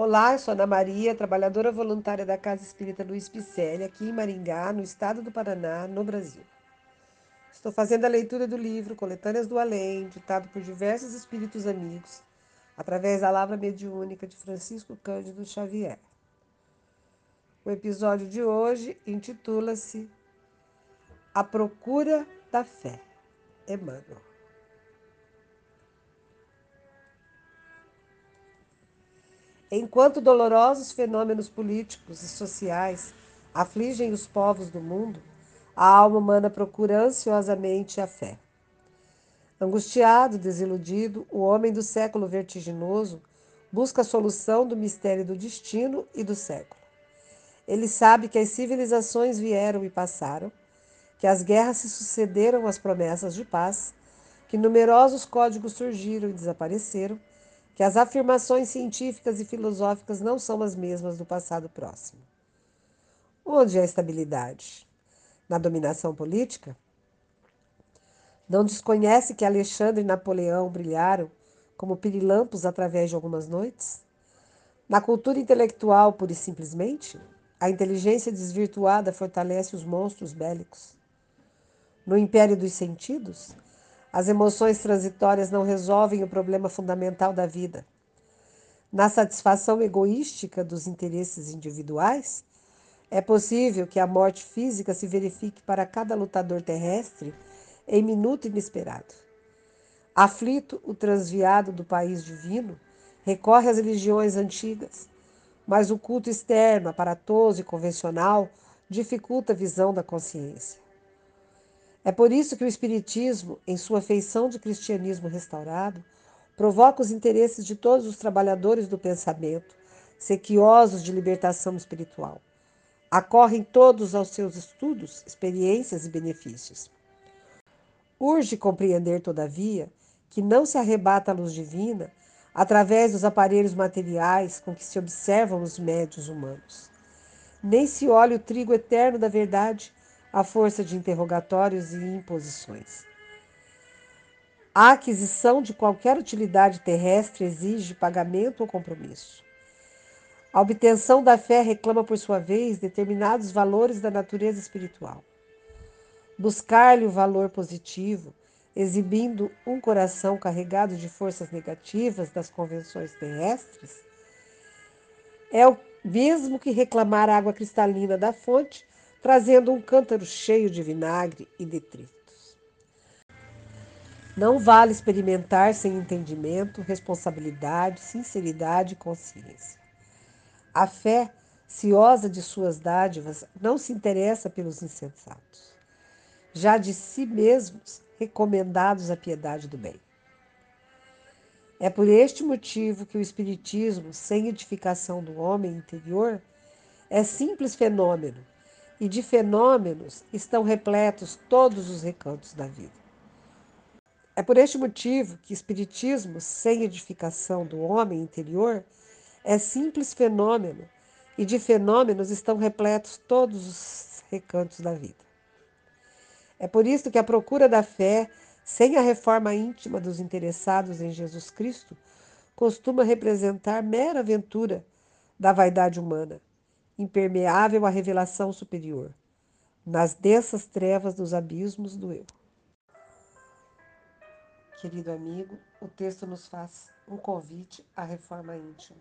Olá, eu sou Ana Maria, trabalhadora voluntária da Casa Espírita Luiz Picelli, aqui em Maringá, no estado do Paraná, no Brasil. Estou fazendo a leitura do livro Coletâneas do Além, ditado por diversos espíritos amigos, através da Lavra Mediúnica de Francisco Cândido Xavier. O episódio de hoje intitula-se A Procura da Fé. Emmanuel. Enquanto dolorosos fenômenos políticos e sociais afligem os povos do mundo, a alma humana procura ansiosamente a fé. Angustiado, desiludido, o homem do século vertiginoso busca a solução do mistério do destino e do século. Ele sabe que as civilizações vieram e passaram, que as guerras se sucederam às promessas de paz, que numerosos códigos surgiram e desapareceram, que as afirmações científicas e filosóficas não são as mesmas do passado próximo. Onde é a estabilidade? Na dominação política? Não desconhece que Alexandre e Napoleão brilharam como pirilampos através de algumas noites? Na cultura intelectual, pura e simplesmente, a inteligência desvirtuada fortalece os monstros bélicos. No império dos sentidos, as emoções transitórias não resolvem o problema fundamental da vida. Na satisfação egoística dos interesses individuais, é possível que a morte física se verifique para cada lutador terrestre em minuto inesperado. Aflito, o transviado do país divino recorre às religiões antigas, mas o culto externo, aparatoso e convencional dificulta a visão da consciência. É por isso que o Espiritismo, em sua feição de cristianismo restaurado, provoca os interesses de todos os trabalhadores do pensamento, sequiosos de libertação espiritual. Acorrem todos aos seus estudos, experiências e benefícios. Urge compreender, todavia, que não se arrebata a luz divina através dos aparelhos materiais com que se observam os médios humanos. Nem se olha o trigo eterno da verdade à força de interrogatórios e imposições. A aquisição de qualquer utilidade terrestre exige pagamento ou compromisso. A obtenção da fé reclama, por sua vez, determinados valores da natureza espiritual. Buscar-lhe o valor positivo, exibindo um coração carregado de forças negativas das convenções terrestres, é o mesmo que reclamar água cristalina da fonte trazendo um cântaro cheio de vinagre e detritos. Não vale experimentar sem entendimento, responsabilidade, sinceridade e consciência. A fé, ciosa de suas dádivas, não se interessa pelos insensatos, já de si mesmos recomendados à piedade do bem. É por este motivo que o Espiritismo, sem edificação do homem interior, é simples fenômeno e de fenômenos estão repletos todos os recantos da vida. É por este motivo que Espiritismo, sem edificação do homem interior, é simples fenômeno, e de fenômenos estão repletos todos os recantos da vida. É por isso que a procura da fé, sem a reforma íntima dos interessados em Jesus Cristo, costuma representar mera aventura da vaidade humana impermeável à revelação superior, nas densas trevas dos abismos do eu. Querido amigo, o texto nos faz um convite à reforma íntima.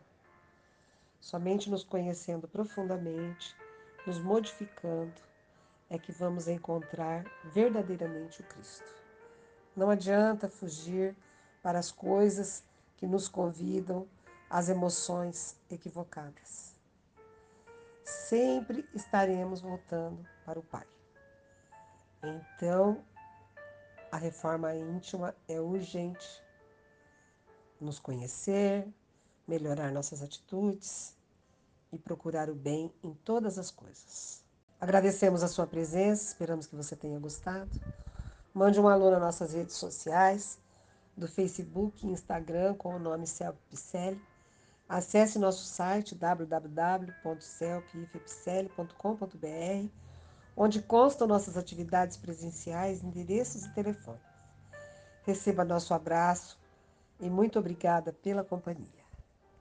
Somente nos conhecendo profundamente, nos modificando, é que vamos encontrar verdadeiramente o Cristo. Não adianta fugir para as coisas que nos convidam às emoções equivocadas sempre estaremos voltando para o Pai. Então, a reforma íntima é urgente. Nos conhecer, melhorar nossas atitudes e procurar o bem em todas as coisas. Agradecemos a sua presença, esperamos que você tenha gostado. Mande um alô nas nossas redes sociais, do Facebook e Instagram com o nome Celso Picelli Acesse nosso site www.celpifepcl.com.br, onde constam nossas atividades presenciais, endereços e telefones. Receba nosso abraço e muito obrigada pela companhia.